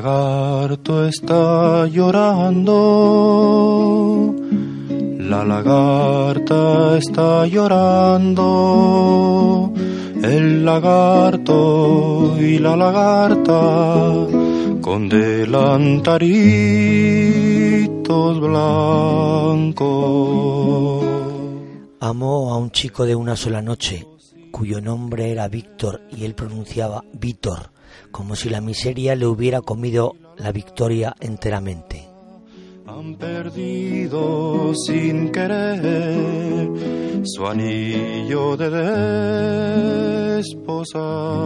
Lagarto está llorando, la lagarta está llorando, el lagarto y la lagarta con delantaritos blancos. Amó a un chico de una sola noche, cuyo nombre era Víctor y él pronunciaba Víctor como si la miseria le hubiera comido la victoria enteramente. Han perdido sin querer su anillo de desposado.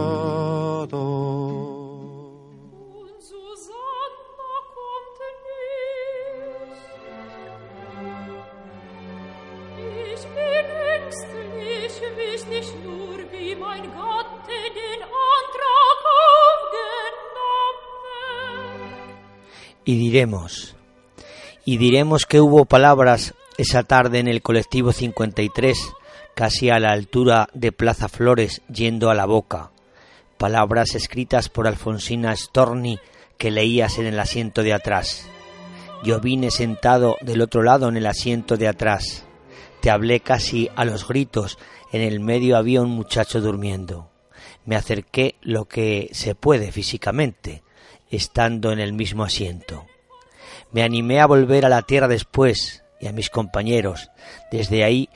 Y diremos, y diremos que hubo palabras esa tarde en el colectivo 53, casi a la altura de Plaza Flores, yendo a la boca, palabras escritas por Alfonsina Storni que leías en el asiento de atrás. Yo vine sentado del otro lado en el asiento de atrás. Te hablé casi a los gritos, en el medio había un muchacho durmiendo. Me acerqué lo que se puede físicamente, estando en el mismo asiento. Me animé a volver a la tierra después y a mis compañeros. Desde ahí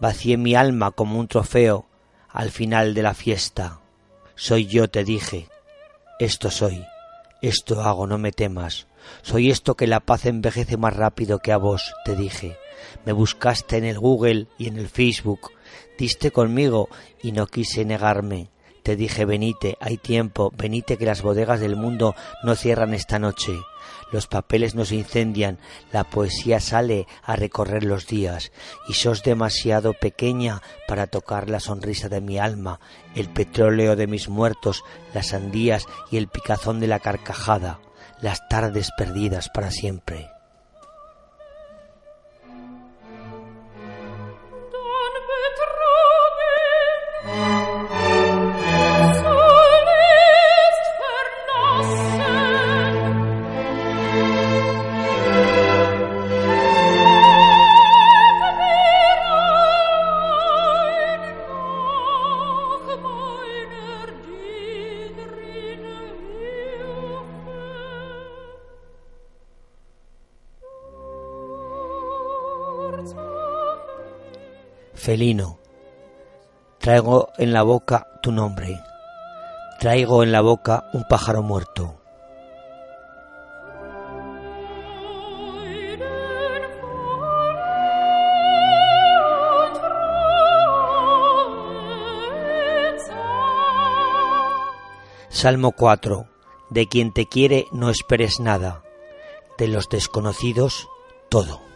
vacié mi alma como un trofeo al final de la fiesta. Soy yo, te dije. Esto soy. Esto hago, no me temas. Soy esto que la paz envejece más rápido que a vos, te dije. Me buscaste en el Google y en el Facebook. Diste conmigo y no quise negarme. Te dije, venite, hay tiempo, venite que las bodegas del mundo no cierran esta noche. Los papeles no se incendian, la poesía sale a recorrer los días, y sos demasiado pequeña para tocar la sonrisa de mi alma, el petróleo de mis muertos, las sandías y el picazón de la carcajada, las tardes perdidas para siempre. Felino. Traigo en la boca tu nombre. Traigo en la boca un pájaro muerto. Salmo 4. De quien te quiere no esperes nada. De los desconocidos todo.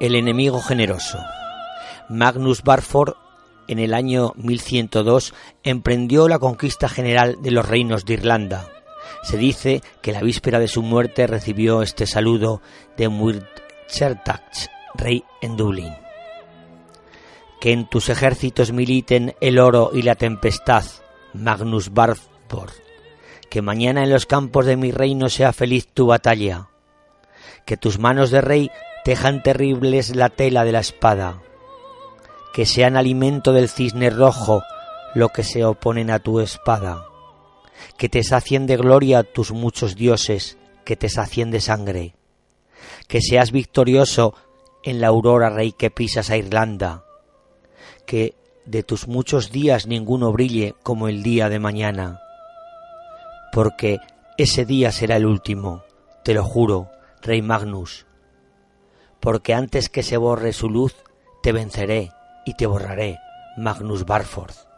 El enemigo generoso. Magnus Barford en el año 1102 emprendió la conquista general de los reinos de Irlanda. Se dice que la víspera de su muerte recibió este saludo de Muirchertach rey en Dublín. Que en tus ejércitos militen el oro y la tempestad, Magnus Barford. Que mañana en los campos de mi reino sea feliz tu batalla. Que tus manos de rey tejan terribles la tela de la espada. Que sean alimento del cisne rojo lo que se oponen a tu espada. Que te sacien de gloria tus muchos dioses, que te sacien de sangre. Que seas victorioso en la aurora rey que pisas a Irlanda. Que de tus muchos días ninguno brille como el día de mañana. Porque ese día será el último, te lo juro, rey Magnus. Porque antes que se borre su luz, te venceré y te borraré, Magnus Barford.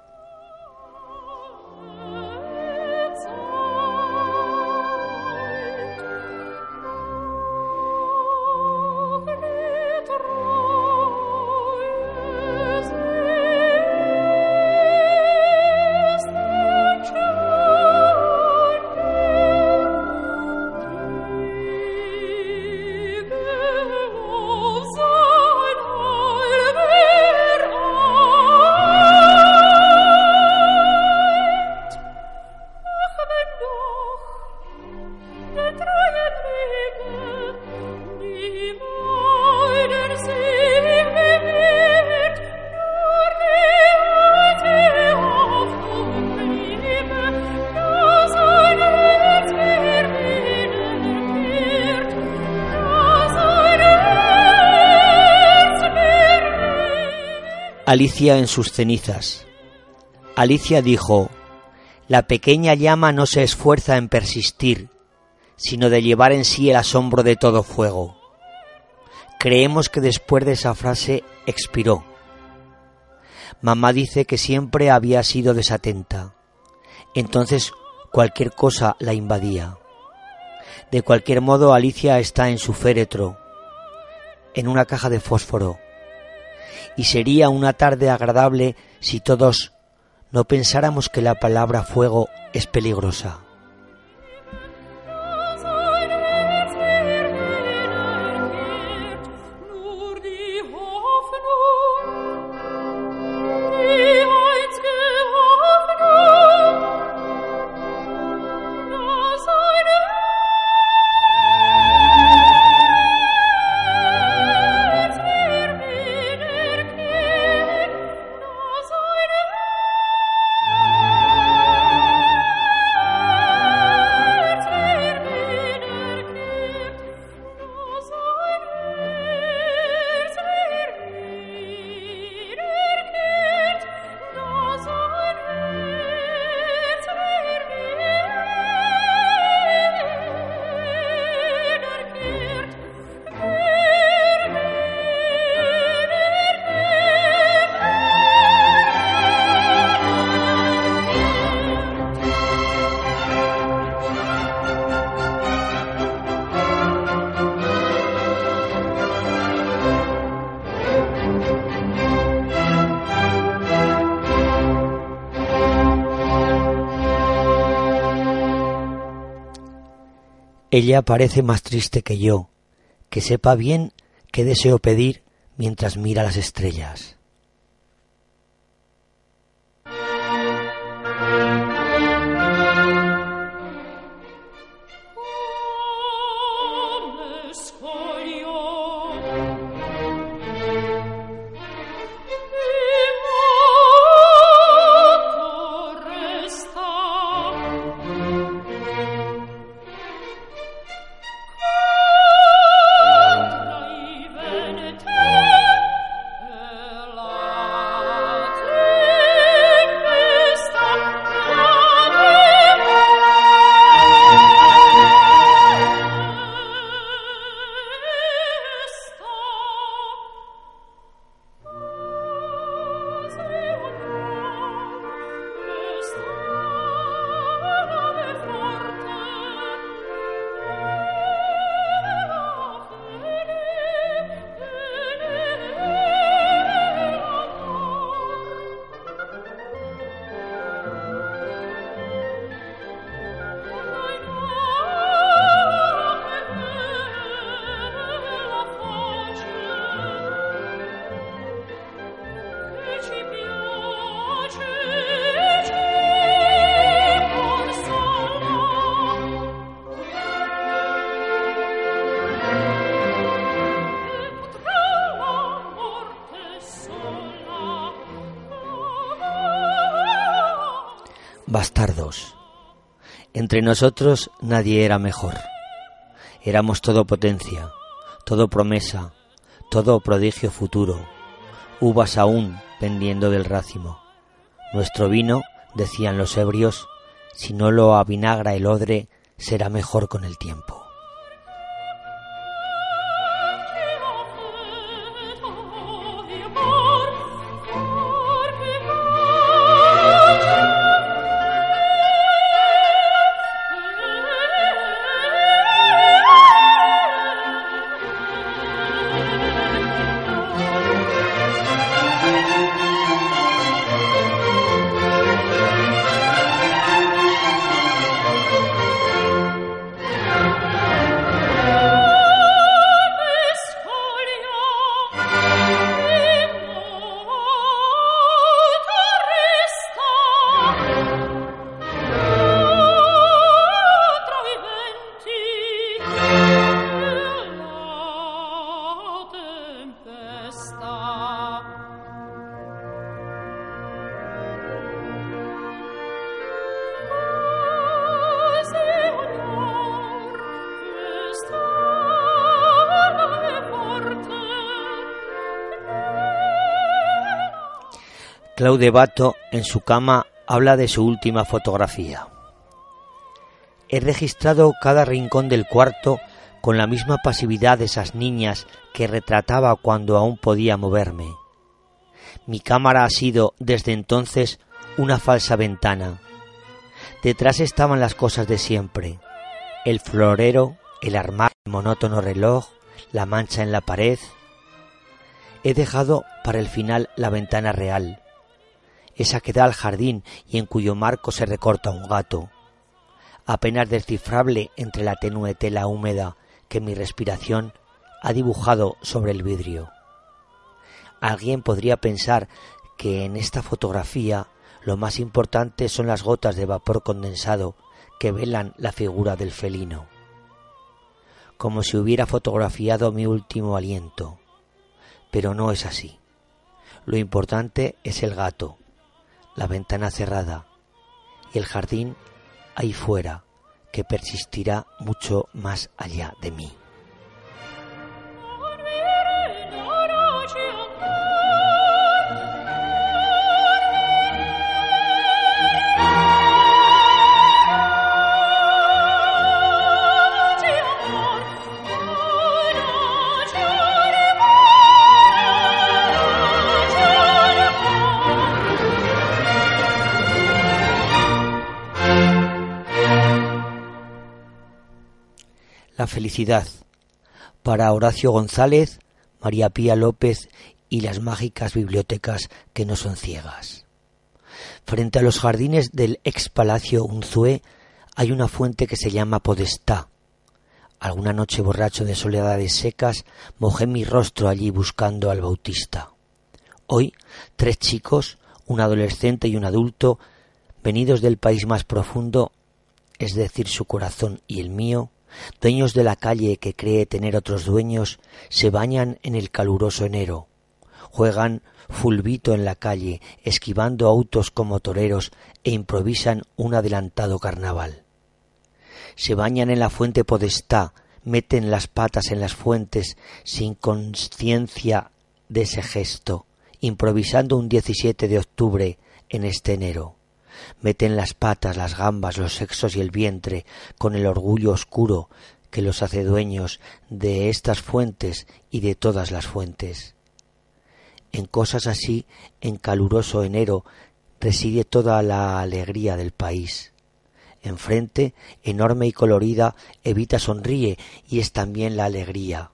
Alicia en sus cenizas. Alicia dijo, La pequeña llama no se esfuerza en persistir, sino de llevar en sí el asombro de todo fuego. Creemos que después de esa frase expiró. Mamá dice que siempre había sido desatenta. Entonces cualquier cosa la invadía. De cualquier modo Alicia está en su féretro, en una caja de fósforo, y sería una tarde agradable si todos no pensáramos que la palabra fuego es peligrosa. Ella parece más triste que yo, que sepa bien qué deseo pedir mientras mira las estrellas. Bastardos. Entre nosotros nadie era mejor. Éramos todo potencia, todo promesa, todo prodigio futuro, uvas aún pendiendo del racimo. Nuestro vino, decían los ebrios, si no lo avinagra el odre, será mejor con el tiempo. Claude Bato en su cama habla de su última fotografía. He registrado cada rincón del cuarto con la misma pasividad de esas niñas que retrataba cuando aún podía moverme. Mi cámara ha sido desde entonces una falsa ventana. Detrás estaban las cosas de siempre. El florero, el armario, el monótono reloj, la mancha en la pared. He dejado para el final la ventana real, esa que da al jardín y en cuyo marco se recorta un gato, apenas descifrable entre la tenue tela húmeda que mi respiración ha dibujado sobre el vidrio. Alguien podría pensar que en esta fotografía lo más importante son las gotas de vapor condensado que velan la figura del felino, como si hubiera fotografiado mi último aliento. Pero no es así. Lo importante es el gato, la ventana cerrada y el jardín ahí fuera que persistirá mucho más allá de mí. La felicidad para Horacio González, María Pía López y las mágicas bibliotecas que no son ciegas. Frente a los jardines del ex Palacio Unzué hay una fuente que se llama Podestá. Alguna noche borracho de soledades secas mojé mi rostro allí buscando al Bautista. Hoy tres chicos, un adolescente y un adulto, venidos del país más profundo, es decir, su corazón y el mío, dueños de la calle que cree tener otros dueños, se bañan en el caluroso enero, juegan fulbito en la calle, esquivando autos como toreros e improvisan un adelantado carnaval. Se bañan en la fuente podestá, meten las patas en las fuentes sin conciencia de ese gesto, improvisando un 17 de octubre en este enero meten las patas, las gambas, los sexos y el vientre con el orgullo oscuro que los hace dueños de estas fuentes y de todas las fuentes. En cosas así, en caluroso enero, reside toda la alegría del país. Enfrente, enorme y colorida, Evita sonríe y es también la alegría.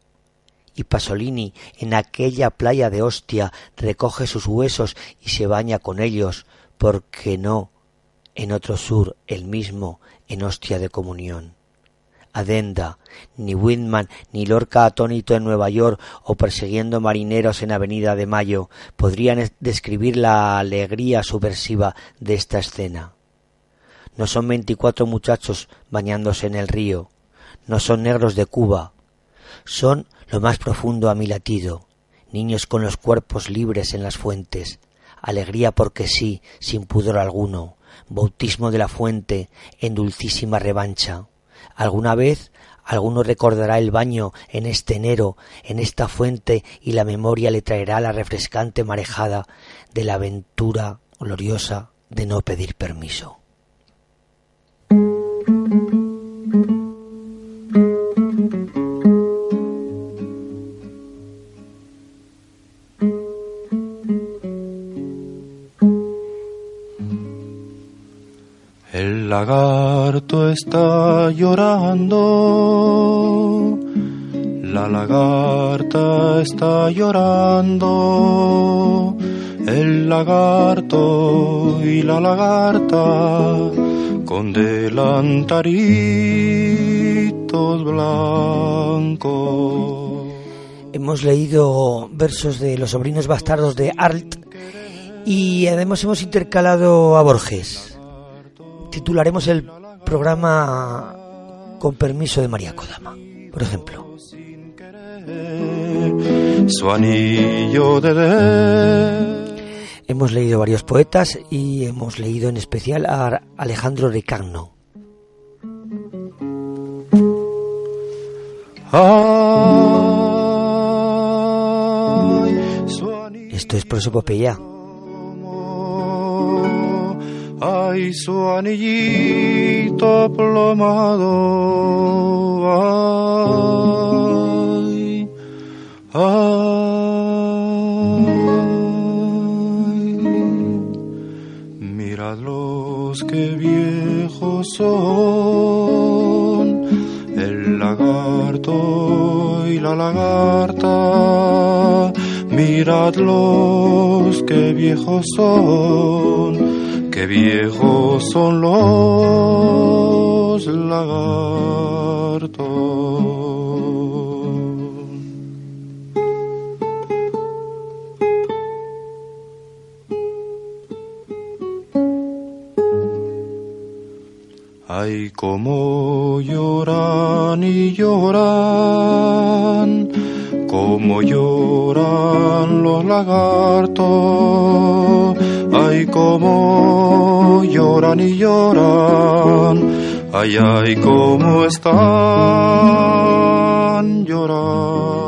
Y Pasolini, en aquella playa de hostia, recoge sus huesos y se baña con ellos, porque no en otro sur el mismo en hostia de comunión. Adenda, ni Whitman ni Lorca atónito en Nueva York o persiguiendo marineros en Avenida de Mayo podrían describir la alegría subversiva de esta escena. No son veinticuatro muchachos bañándose en el río, no son negros de Cuba, son lo más profundo a mi latido, niños con los cuerpos libres en las fuentes, alegría porque sí, sin pudor alguno, bautismo de la fuente en dulcísima revancha. Alguna vez alguno recordará el baño en este enero, en esta fuente, y la memoria le traerá la refrescante marejada de la aventura gloriosa de no pedir permiso. El lagarto está llorando, la lagarta está llorando, el lagarto y la lagarta con delantaritos blancos. Hemos leído versos de los sobrinos bastardos de Arlt y además hemos intercalado a Borges. Titularemos el programa con permiso de María Kodama, por ejemplo. Su anillo de Hemos leído varios poetas y hemos leído en especial a Alejandro de Cagno. Esto es prosopopeya. Ay, su anillito plomado. Ay, ay. Miradlos que viejos son el lagarto y la lagarta. Miradlos que viejos son qué viejos son los lagartos. Ay, como lloran y lloran, como lloran los lagartos ay como lloran y lloran, ay ay como están llorando.